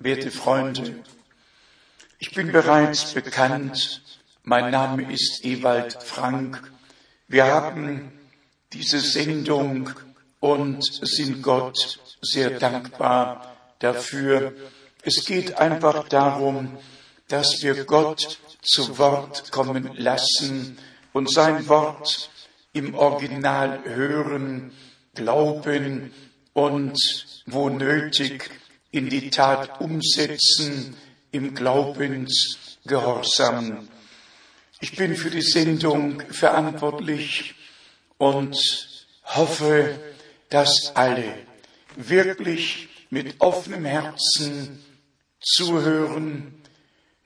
werte Freunde, ich bin bereits bekannt, mein Name ist Ewald Frank. Wir haben diese Sendung und sind Gott sehr dankbar dafür. Es geht einfach darum, dass wir Gott zu Wort kommen lassen und sein Wort im Original hören, glauben und wo nötig in die Tat umsetzen im Glaubensgehorsam. Ich bin für die Sendung verantwortlich und hoffe, dass alle wirklich mit offenem Herzen zuhören,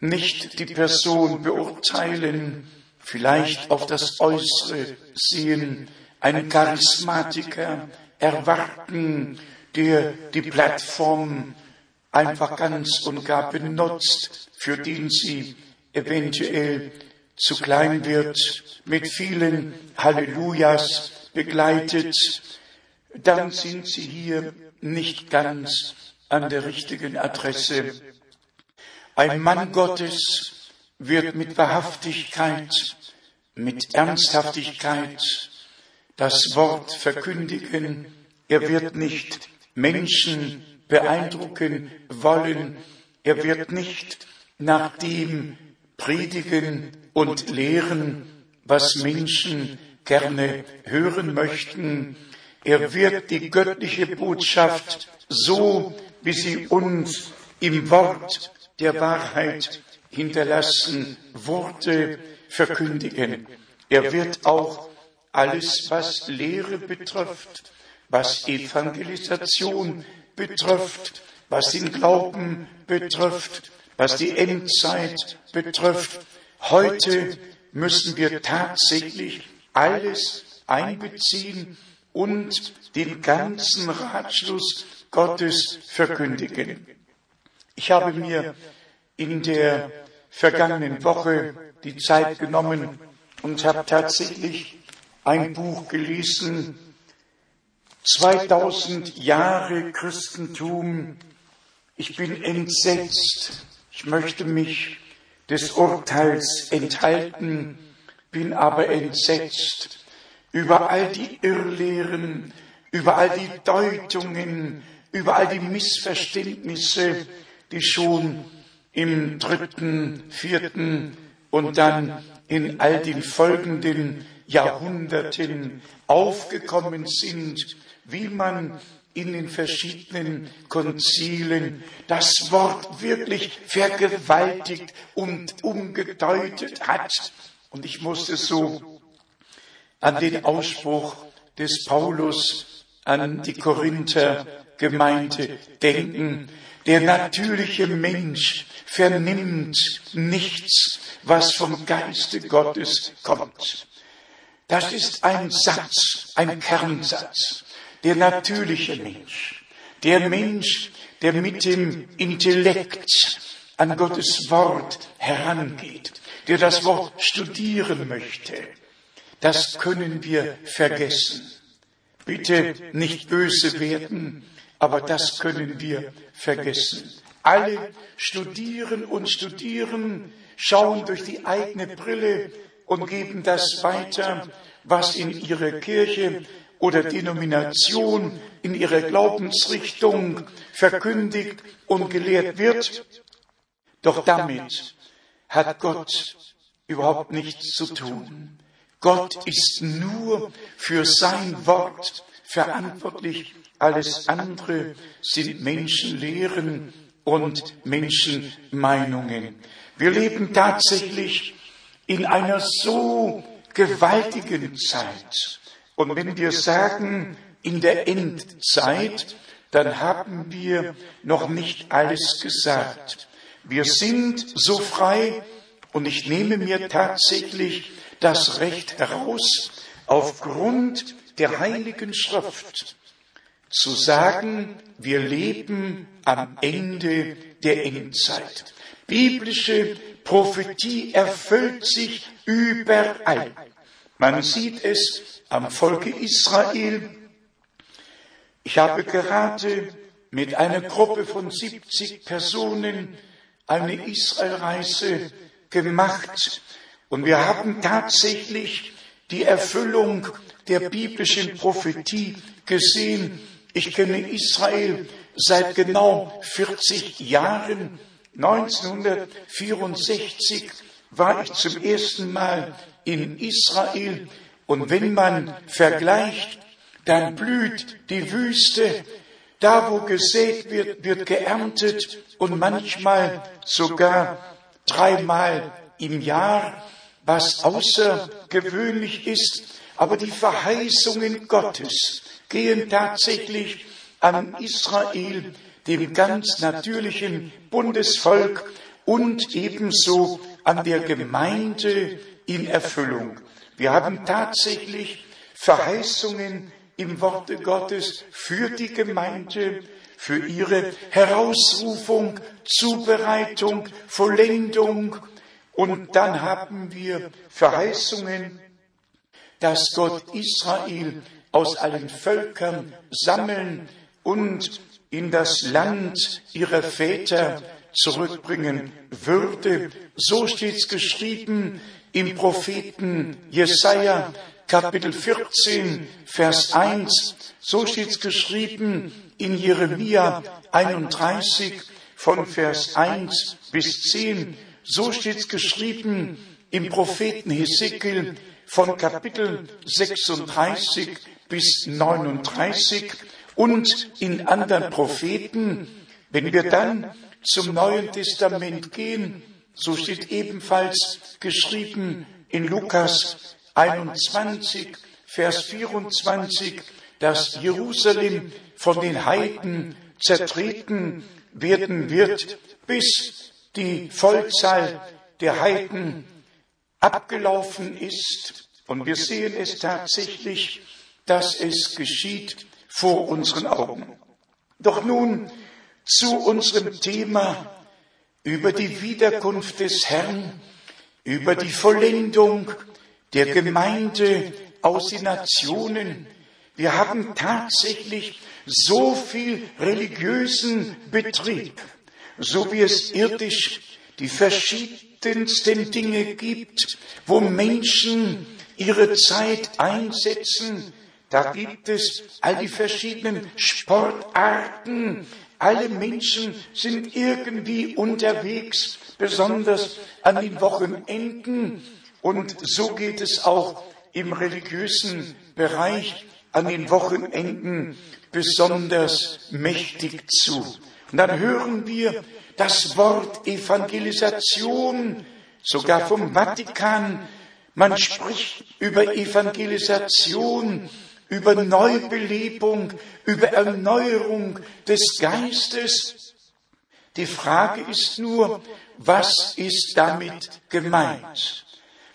nicht die Person beurteilen, vielleicht auf das Äußere sehen, einen Charismatiker erwarten, der die Plattform einfach ganz und gar benutzt, für den sie eventuell zu klein wird, mit vielen Hallelujahs begleitet, dann sind sie hier nicht ganz an der richtigen Adresse. Ein Mann Gottes wird mit Wahrhaftigkeit, mit Ernsthaftigkeit das Wort verkündigen. Er wird nicht Menschen beeindrucken wollen. Er wird nicht nach dem predigen und lehren, was Menschen gerne hören möchten. Er wird die göttliche Botschaft so, wie sie uns im Wort der Wahrheit hinterlassen Worte verkündigen. Er wird auch alles, was Lehre betrifft, was Evangelisation betrifft, was den Glauben betrifft, was die Endzeit betrifft. Heute müssen wir tatsächlich alles einbeziehen und den ganzen Ratschluss Gottes verkündigen. Ich habe mir in der vergangenen Woche die Zeit genommen und habe tatsächlich ein Buch gelesen, 2000 Jahre Christentum. Ich bin entsetzt. Ich möchte mich des Urteils enthalten, bin aber entsetzt über all die Irrlehren, über all die Deutungen, über all die Missverständnisse, die schon im dritten, vierten und dann in all den folgenden Jahrhunderten aufgekommen sind, wie man in den verschiedenen Konzilen das Wort wirklich vergewaltigt und umgedeutet hat. Und ich musste so an den Ausspruch des Paulus an die Korinther Gemeinde denken. Der natürliche Mensch vernimmt nichts, was vom Geiste Gottes kommt. Das ist ein Satz, ein Kernsatz. Der natürliche Mensch, der Mensch, der mit dem Intellekt an Gottes Wort herangeht, der das Wort studieren möchte, das können wir vergessen. Bitte nicht böse werden, aber das können wir vergessen. Alle studieren und studieren, schauen durch die eigene Brille und geben das weiter, was in ihrer Kirche oder Denomination, in ihrer Glaubensrichtung verkündigt und gelehrt wird. Doch damit hat Gott überhaupt nichts zu tun. Gott ist nur für sein Wort verantwortlich. Alles andere sind Menschenlehren und Menschenmeinungen. Wir leben tatsächlich in einer so gewaltigen Zeit. Und wenn wir sagen, in der Endzeit, dann haben wir noch nicht alles gesagt. Wir sind so frei und ich nehme mir tatsächlich das Recht heraus, aufgrund der Heiligen Schrift zu sagen, wir leben am Ende der Endzeit. Biblische Prophetie erfüllt sich überall. Man sieht es am Volke Israel. Ich habe gerade mit einer Gruppe von 70 Personen eine Israelreise gemacht und wir haben tatsächlich die Erfüllung der biblischen Prophetie gesehen. Ich kenne Israel seit genau 40 Jahren. 1964 war ich zum ersten Mal in Israel und wenn man vergleicht, dann blüht die Wüste. Da, wo gesät wird, wird geerntet und manchmal sogar dreimal im Jahr, was außergewöhnlich ist. Aber die Verheißungen Gottes gehen tatsächlich an Israel, dem ganz natürlichen Bundesvolk und ebenso an der Gemeinde in Erfüllung. Wir haben tatsächlich Verheißungen im Worte Gottes für die Gemeinde, für ihre Herausrufung, Zubereitung, Vollendung. Und dann haben wir Verheißungen, dass Gott Israel aus allen Völkern sammeln und in das Land ihrer Väter zurückbringen würde. So steht's geschrieben im Propheten Jesaja, Kapitel 14, Vers 1. So steht's geschrieben in Jeremia 31 von Vers 1 bis 10. So steht's geschrieben im Propheten Hesekiel von Kapitel 36 bis 39 und in anderen Propheten. Wenn wir dann zum Neuen Testament gehen, so steht ebenfalls geschrieben in Lukas 21, Vers 24, dass Jerusalem von den Heiden zertreten werden wird, bis die Vollzahl der Heiden abgelaufen ist. Und wir sehen es tatsächlich, dass es geschieht vor unseren Augen. Doch nun zu unserem Thema über die Wiederkunft des Herrn, über die Vollendung der Gemeinde aus den Nationen. Wir haben tatsächlich so viel religiösen Betrieb, so wie es irdisch die verschiedensten Dinge gibt, wo Menschen ihre Zeit einsetzen. Da gibt es all die verschiedenen Sportarten. Alle Menschen sind irgendwie unterwegs, besonders an den Wochenenden. Und so geht es auch im religiösen Bereich an den Wochenenden besonders mächtig zu. Und dann hören wir das Wort Evangelisation, sogar vom Vatikan. Man spricht über Evangelisation, über Neubelebung, über Erneuerung des Geistes. Die Frage ist nur, was ist damit gemeint?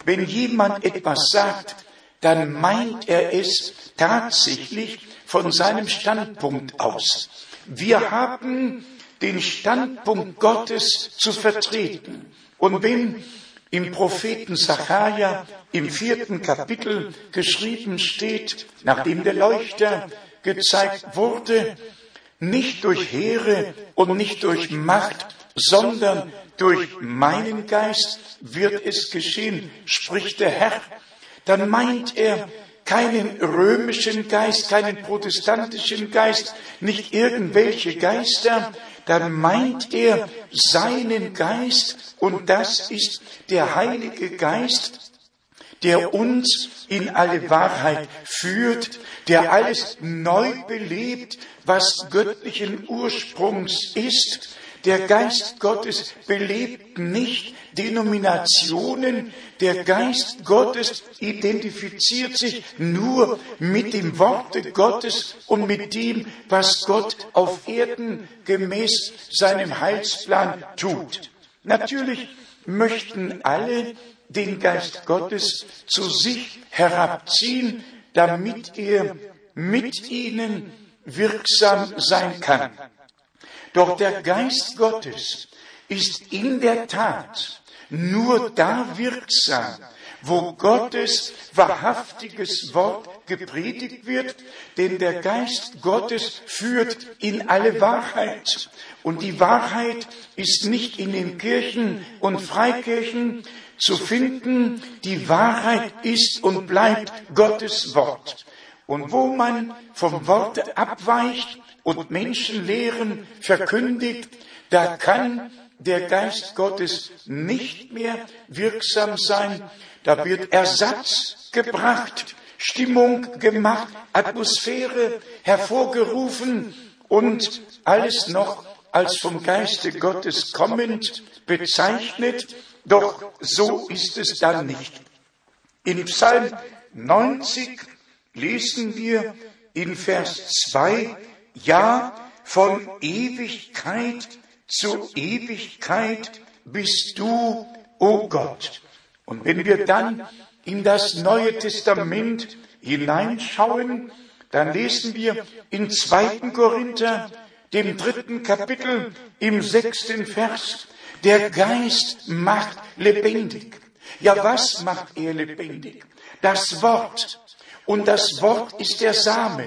Wenn jemand etwas sagt, dann meint er es tatsächlich von seinem Standpunkt aus. Wir haben den Standpunkt Gottes zu vertreten. Und wenn im Propheten Sacharja im vierten Kapitel geschrieben steht, nachdem der Leuchter gezeigt wurde, nicht durch Heere und nicht durch Macht, sondern durch meinen Geist wird es geschehen, spricht der Herr. Dann meint er keinen römischen Geist, keinen protestantischen Geist, nicht irgendwelche Geister, dann meint er seinen Geist und das ist der Heilige Geist, der uns in alle Wahrheit führt, der alles neu belebt, was göttlichen Ursprungs ist, Der Geist Gottes belebt nicht Denominationen. Der Geist Gottes identifiziert sich nur mit dem Worte Gottes und mit dem, was Gott auf Erden gemäß seinem Heilsplan tut. Natürlich möchten alle den Geist Gottes zu sich herabziehen, damit er mit ihnen wirksam sein kann. Doch der Geist Gottes ist in der Tat nur da wirksam, wo Gottes wahrhaftiges Wort gepredigt wird, denn der Geist Gottes führt in alle Wahrheit. Und die Wahrheit ist nicht in den Kirchen und Freikirchen zu finden, die Wahrheit ist und bleibt Gottes Wort. Und wo man vom Worte abweicht und Menschenlehren verkündigt, da kann der Geist Gottes nicht mehr wirksam sein. Da wird Ersatz gebracht, Stimmung gemacht, Atmosphäre hervorgerufen und alles noch als vom Geiste Gottes kommend bezeichnet. Doch so ist es dann nicht. In Psalm 90 lesen wir in Vers 2, ja, von Ewigkeit zu Ewigkeit bist du, o oh Gott. Und wenn wir dann in das Neue Testament hineinschauen, dann lesen wir in 2. Korinther, dem dritten Kapitel, im sechsten Vers, der Geist macht lebendig. Ja, was macht er lebendig? Das Wort. Und das Wort ist der Same.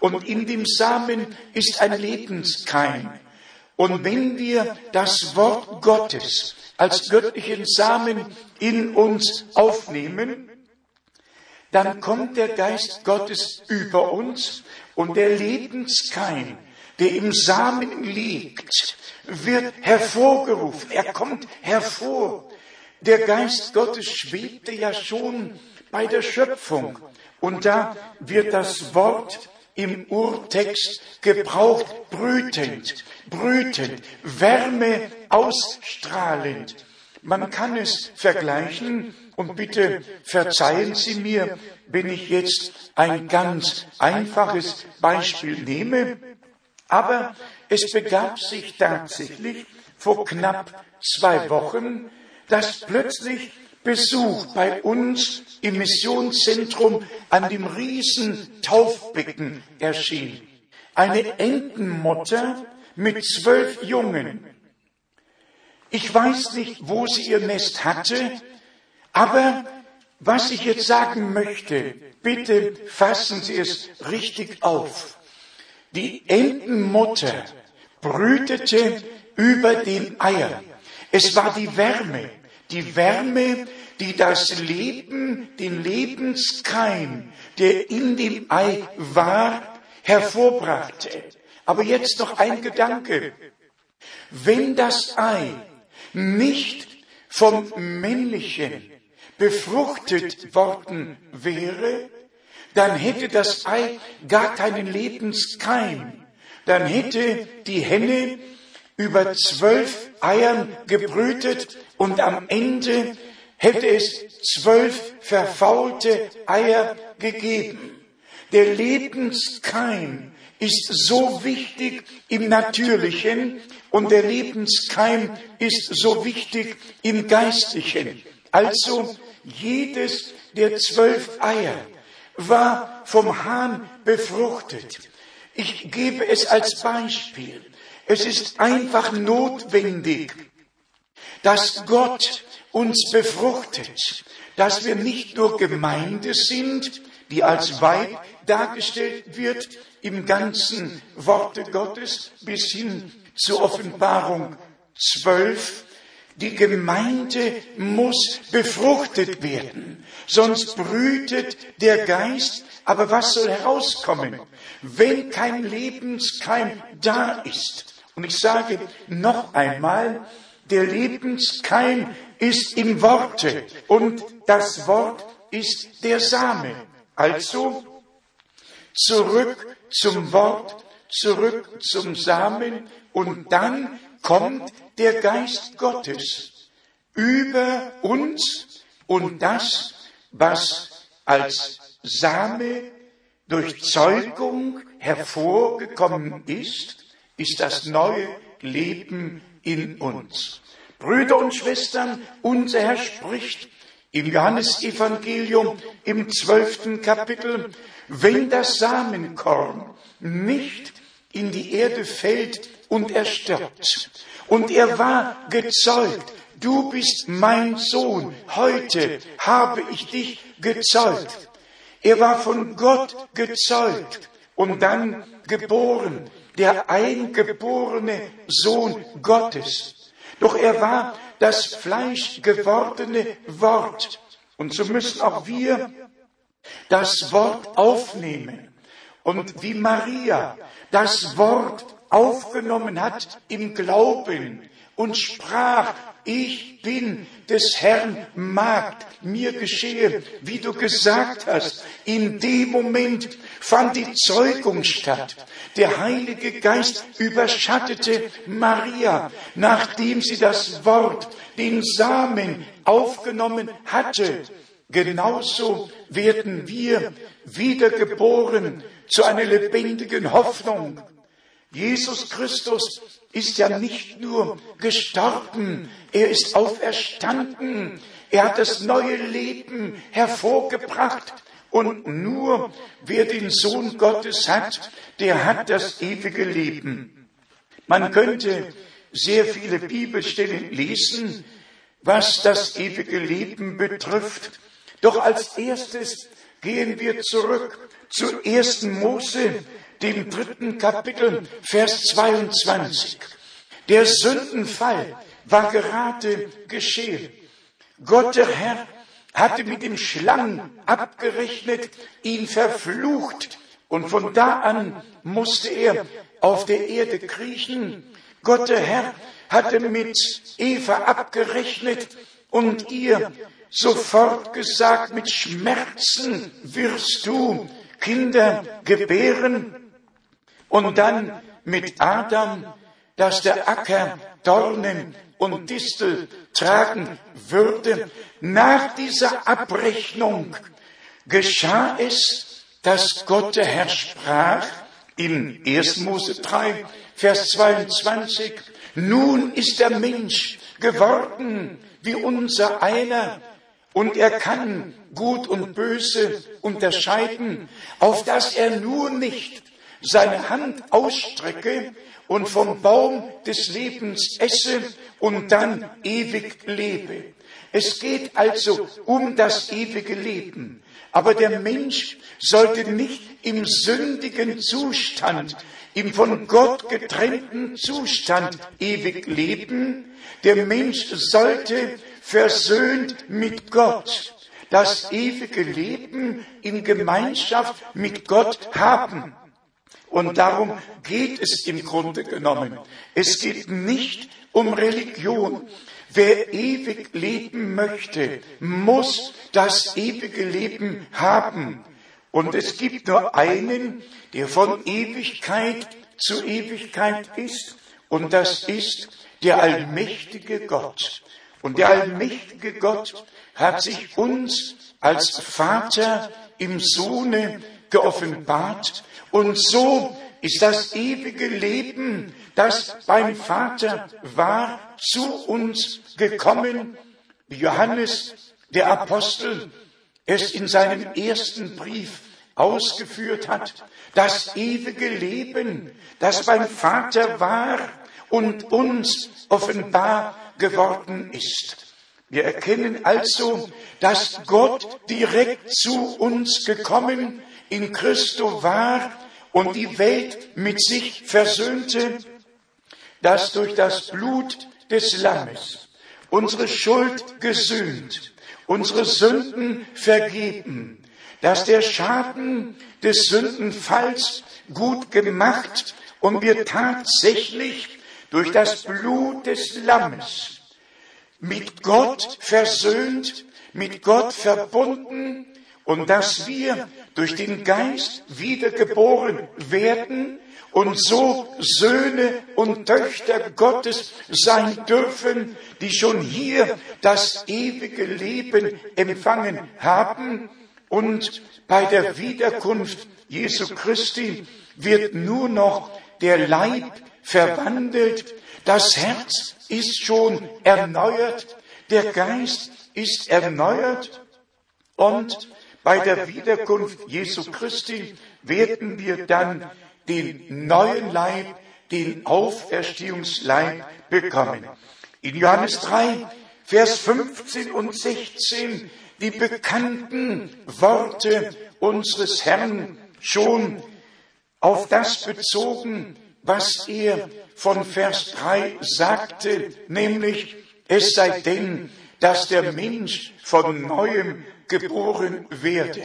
Und in dem Samen ist ein Lebenskeim. Und wenn wir das Wort Gottes als göttlichen Samen in uns aufnehmen, dann kommt der Geist Gottes über uns und der Lebenskeim, der im Samen liegt, wird hervorgerufen. Er kommt hervor. Der Geist Gottes schwebte ja schon bei der Schöpfung und da wird das Wort im Urtext gebraucht, brütend, brütend, Wärme ausstrahlend. Man kann es vergleichen und bitte verzeihen Sie mir, wenn ich jetzt ein ganz einfaches Beispiel nehme, aber es begab sich tatsächlich vor knapp zwei Wochen, dass plötzlich Besuch bei uns im Missionszentrum an dem riesen Taufbecken erschien. Eine Entenmutter mit zwölf Jungen. Ich weiß nicht, wo sie ihr Nest hatte, aber was ich jetzt sagen möchte, bitte fassen Sie es richtig auf. Die Entenmutter brütete über den Eiern. Es war die Wärme, die Wärme, die das Leben, den Lebenskeim, der in dem Ei war, hervorbrachte. Aber jetzt noch ein Gedanke. Wenn das Ei nicht vom Männlichen befruchtet worden wäre, dann hätte das Ei gar keinen Lebenskeim. Dann hätte die Henne über zwölf Eiern gebrütet und am Ende hätte es zwölf verfaulte Eier gegeben. Der Lebenskeim ist so wichtig im Natürlichen und der Lebenskeim ist so wichtig im Geistlichen. Also jedes der zwölf Eier war vom Hahn befruchtet. Ich gebe es als Beispiel. Es ist einfach notwendig, dass Gott uns befruchtet, dass wir nicht nur Gemeinde sind, die als Weib dargestellt wird im ganzen Worte Gottes bis hin zur Offenbarung 12. Die Gemeinde muss befruchtet werden, sonst brütet der Geist. Aber was soll herauskommen, wenn kein Lebenskeim da ist? Und ich sage noch einmal, der Lebenskeim ist im Worte und das Wort ist der Same. Also zurück zum Wort, zurück zum Samen und dann kommt der Geist Gottes über uns und das, was als Same durch Zeugung hervorgekommen ist, ist das neue Leben in uns. Brüder und Schwestern, unser Herr spricht im Johannesevangelium im zwölften Kapitel, wenn das Samenkorn nicht in die Erde fällt und er stirbt. Und er war gezeugt. Du bist mein Sohn. Heute habe ich dich gezeugt. Er war von Gott gezeugt und dann geboren, der eingeborene Sohn Gottes. Doch er war das fleischgewordene Wort. Und so müssen auch wir das Wort aufnehmen. Und wie Maria das Wort aufgenommen hat im Glauben und sprach, ich bin des Herrn Magd, mir geschehe, wie du gesagt hast. In dem Moment fand die Zeugung statt. Der Heilige Geist überschattete Maria, nachdem sie das Wort, den Samen aufgenommen hatte. Genauso werden wir wiedergeboren zu einer lebendigen Hoffnung. Jesus Christus ist ja nicht nur gestorben, er ist auferstanden, er hat das neue Leben hervorgebracht. Und nur wer den Sohn Gottes hat, der hat das ewige Leben. Man könnte sehr viele Bibelstellen lesen, was das ewige Leben betrifft. Doch als erstes gehen wir zurück zu 1. Mose, dem dritten Kapitel, Vers 22. Der Sündenfall war gerade geschehen. Gott der Herr hatte mit dem Schlangen abgerechnet, ihn verflucht, und von da an musste er auf der Erde kriechen. Gott der Herr hatte mit Eva abgerechnet und ihr sofort gesagt, mit Schmerzen wirst du Kinder gebären. Und dann mit Adam, dass der Acker Dornen und Distel tragen würde. Nach dieser Abrechnung geschah es, dass Gott der Herr sprach in 1. Mose 3, Vers 22, nun ist der Mensch geworden wie unser einer und er kann Gut und Böse unterscheiden, auf dass er nur nicht seine Hand ausstrecke und vom Baum des Lebens esse und dann ewig lebe. Es geht also um das ewige Leben. Aber der Mensch sollte nicht im sündigen Zustand, im von Gott getrennten Zustand ewig leben. Der Mensch sollte versöhnt mit Gott, das ewige Leben in Gemeinschaft mit Gott haben. Und darum geht es im Grunde genommen. Es geht nicht um Religion. Wer ewig leben möchte, muss das ewige Leben haben. Und es gibt nur einen, der von Ewigkeit zu Ewigkeit ist, und das ist der allmächtige Gott. Und der allmächtige Gott hat sich uns als Vater im Sohne geoffenbart. Und so ist das ewige Leben, das beim Vater war, zu uns gekommen, wie Johannes, der Apostel, es in seinem ersten Brief ausgeführt hat. Das ewige Leben, das beim Vater war und uns offenbar geworden ist. Wir erkennen also, dass Gott direkt zu uns gekommen in Christo war und die Welt mit sich versöhnte, dass durch das Blut des Lammes unsere Schuld gesühnt, unsere Sünden vergeben, dass der Schaden des Sündenfalls gut gemacht und wir tatsächlich durch das Blut des Lammes mit Gott versöhnt, mit Gott verbunden und dass wir durch den Geist wiedergeboren werden und so Söhne und Töchter Gottes sein dürfen, die schon hier das ewige Leben empfangen haben. Und bei der Wiederkunft Jesu Christi wird nur noch der Leib verwandelt, das Herz ist schon erneuert, der Geist ist erneuert. Und bei der Wiederkunft Jesu Christi werden wir dann den neuen Leib, den Auferstehungsleib bekommen. In Johannes 3, Vers 15 und 16 die bekannten Worte unseres Herrn schon auf das bezogen, was er von Vers 3 sagte, nämlich es sei denn, dass der Mensch von neuem geboren werde.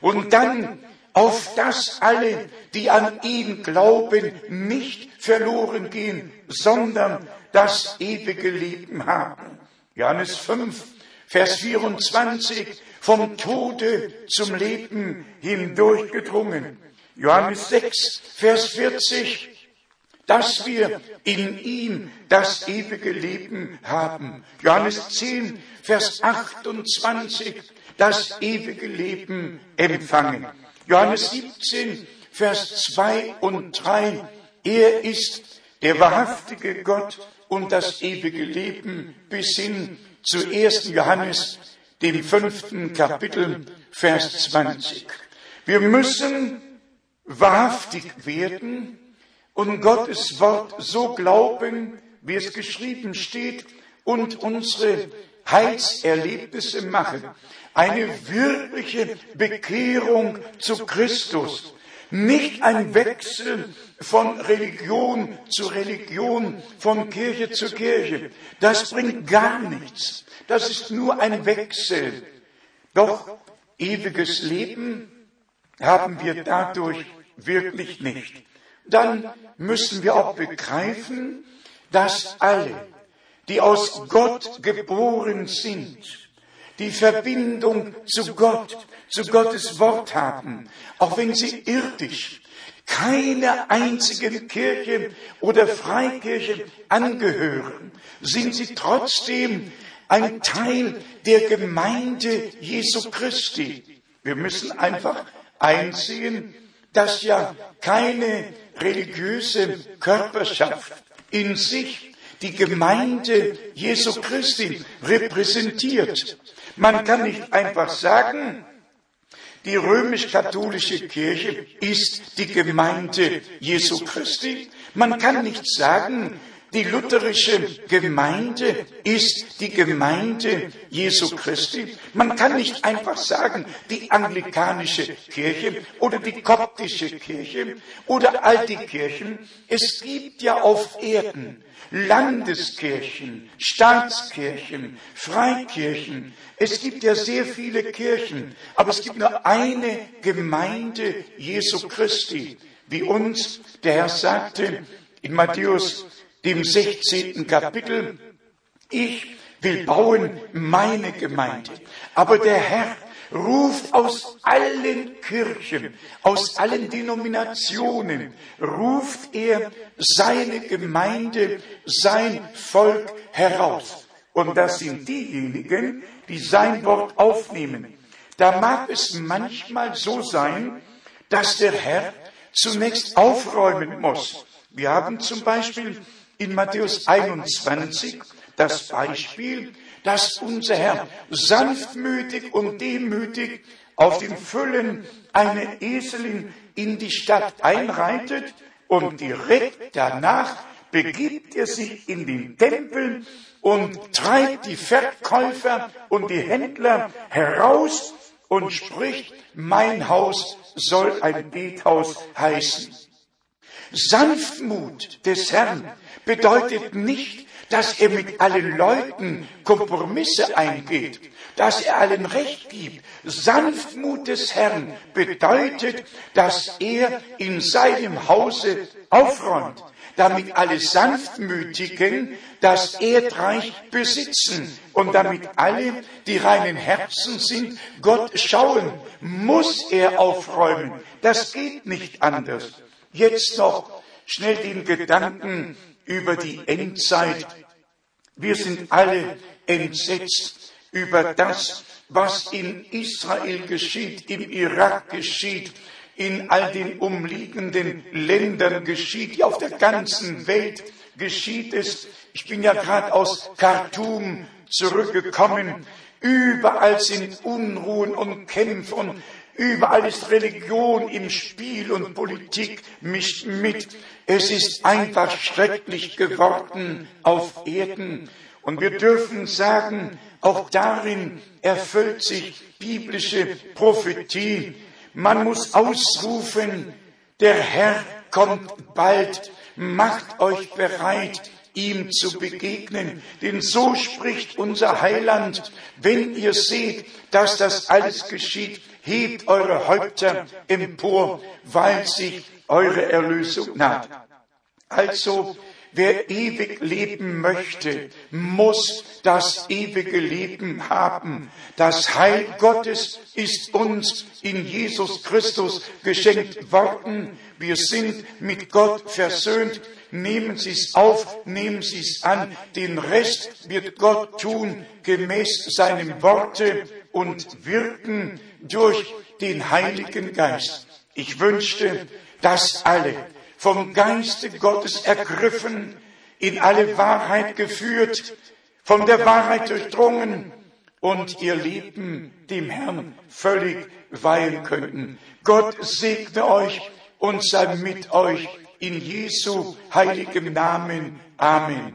Und dann auf das alle, die an ihn glauben, nicht verloren gehen, sondern das ewige Leben haben. Johannes 5, Vers 24, vom Tode zum Leben hindurchgedrungen. Johannes 6, Vers 40, dass wir in ihm das ewige Leben haben. Johannes 10, Vers 28, das ewige Leben empfangen. Johannes 17, Vers 2 und 3, er ist der wahrhaftige Gott und das ewige Leben bis hin zu 1. Johannes, dem fünften Kapitel, Vers 20. Wir müssen wahrhaftig werden und Gottes Wort so glauben, wie es geschrieben steht, und unsere Heilserlebnisse machen. Eine wirkliche Bekehrung zu Christus. Nicht ein Wechsel von Religion zu Religion, von Kirche zu Kirche. Das bringt gar nichts. Das ist nur ein Wechsel. Doch ewiges Leben haben wir dadurch wirklich nicht. Dann müssen wir auch begreifen, dass alle, die aus Gott geboren sind, die Verbindung zu Gott, zu Gottes Wort haben, auch wenn sie irdisch keiner einzigen Kirche oder Freikirche angehören, sind sie trotzdem ein Teil der Gemeinde Jesu Christi. Wir müssen einfach einsehen, dass ja keine religiöse Körperschaft in sich die Gemeinde Jesu Christi repräsentiert. Man kann nicht einfach sagen, die römisch-katholische Kirche ist die Gemeinde Jesu Christi. Man kann nicht sagen, die lutherische Gemeinde ist die Gemeinde Jesu Christi. Man kann nicht einfach sagen, die anglikanische Kirche oder die koptische Kirche oder all die Kirchen. Es gibt ja auf Erden Landeskirchen, Staatskirchen, Freikirchen. Es gibt ja sehr viele Kirchen, aber es gibt nur eine Gemeinde Jesu Christi, wie uns der Herr sagte in Matthäus dem 16. Kapitel, ich will bauen meine Gemeinde. Aber der Herr ruft aus allen Kirchen, aus allen Denominationen, ruft er seine Gemeinde, sein Volk heraus. Und das sind diejenigen, die sein Wort aufnehmen. Da mag es manchmal so sein, dass der Herr zunächst aufräumen muss. Wir haben zum Beispiel in Matthäus 21 das Beispiel, dass unser Herr sanftmütig und demütig auf den Füllen eine Eselin in die Stadt einreitet und direkt danach begibt er sich in den Tempel und treibt die Verkäufer und die Händler heraus und spricht, mein Haus soll ein Bethaus heißen. Sanftmut des Herrn bedeutet nicht, dass er mit allen Leuten Kompromisse eingeht, dass er allen Recht gibt. Sanftmut des Herrn bedeutet, dass er in seinem Hause aufräumt, damit alle Sanftmütigen das Erdreich besitzen und damit alle, die reinen Herzen sind, Gott schauen, muss er aufräumen. Das geht nicht anders. Jetzt noch schnell den Gedanken über die Endzeit. Wir sind alle entsetzt über das, was in Israel geschieht, im Irak geschieht, in all den umliegenden Ländern geschieht, ja auf der ganzen Welt geschieht es. Ich bin ja gerade aus Khartoum zurückgekommen. Überall sind Unruhen und Kämpfe und überall ist Religion im Spiel und Politik mischt mit. Es ist einfach schrecklich geworden auf Erden. Und wir dürfen sagen, auch darin erfüllt sich biblische Prophetie. Man muss ausrufen, der Herr kommt bald, macht euch bereit, ihm zu begegnen. Denn so spricht unser Heiland, wenn ihr seht, dass das alles geschieht, hebt eure Häupter empor, weil sich eure Erlösung naht. Also, wer ewig leben möchte, muss das ewige Leben haben. Das Heil Gottes ist uns in Jesus Christus geschenkt worden. Wir sind mit Gott versöhnt nehmen Sie es auf, nehmen Sie es an. Den Rest wird Gott tun gemäß seinem Worte und wirken durch den Heiligen Geist. Ich wünschte, dass alle vom Geiste Gottes ergriffen, in alle Wahrheit geführt, von der Wahrheit durchdrungen und ihr Leben dem Herrn völlig weihen könnten. Gott segne euch und sei mit euch in Jesu heiligem Namen. Amen.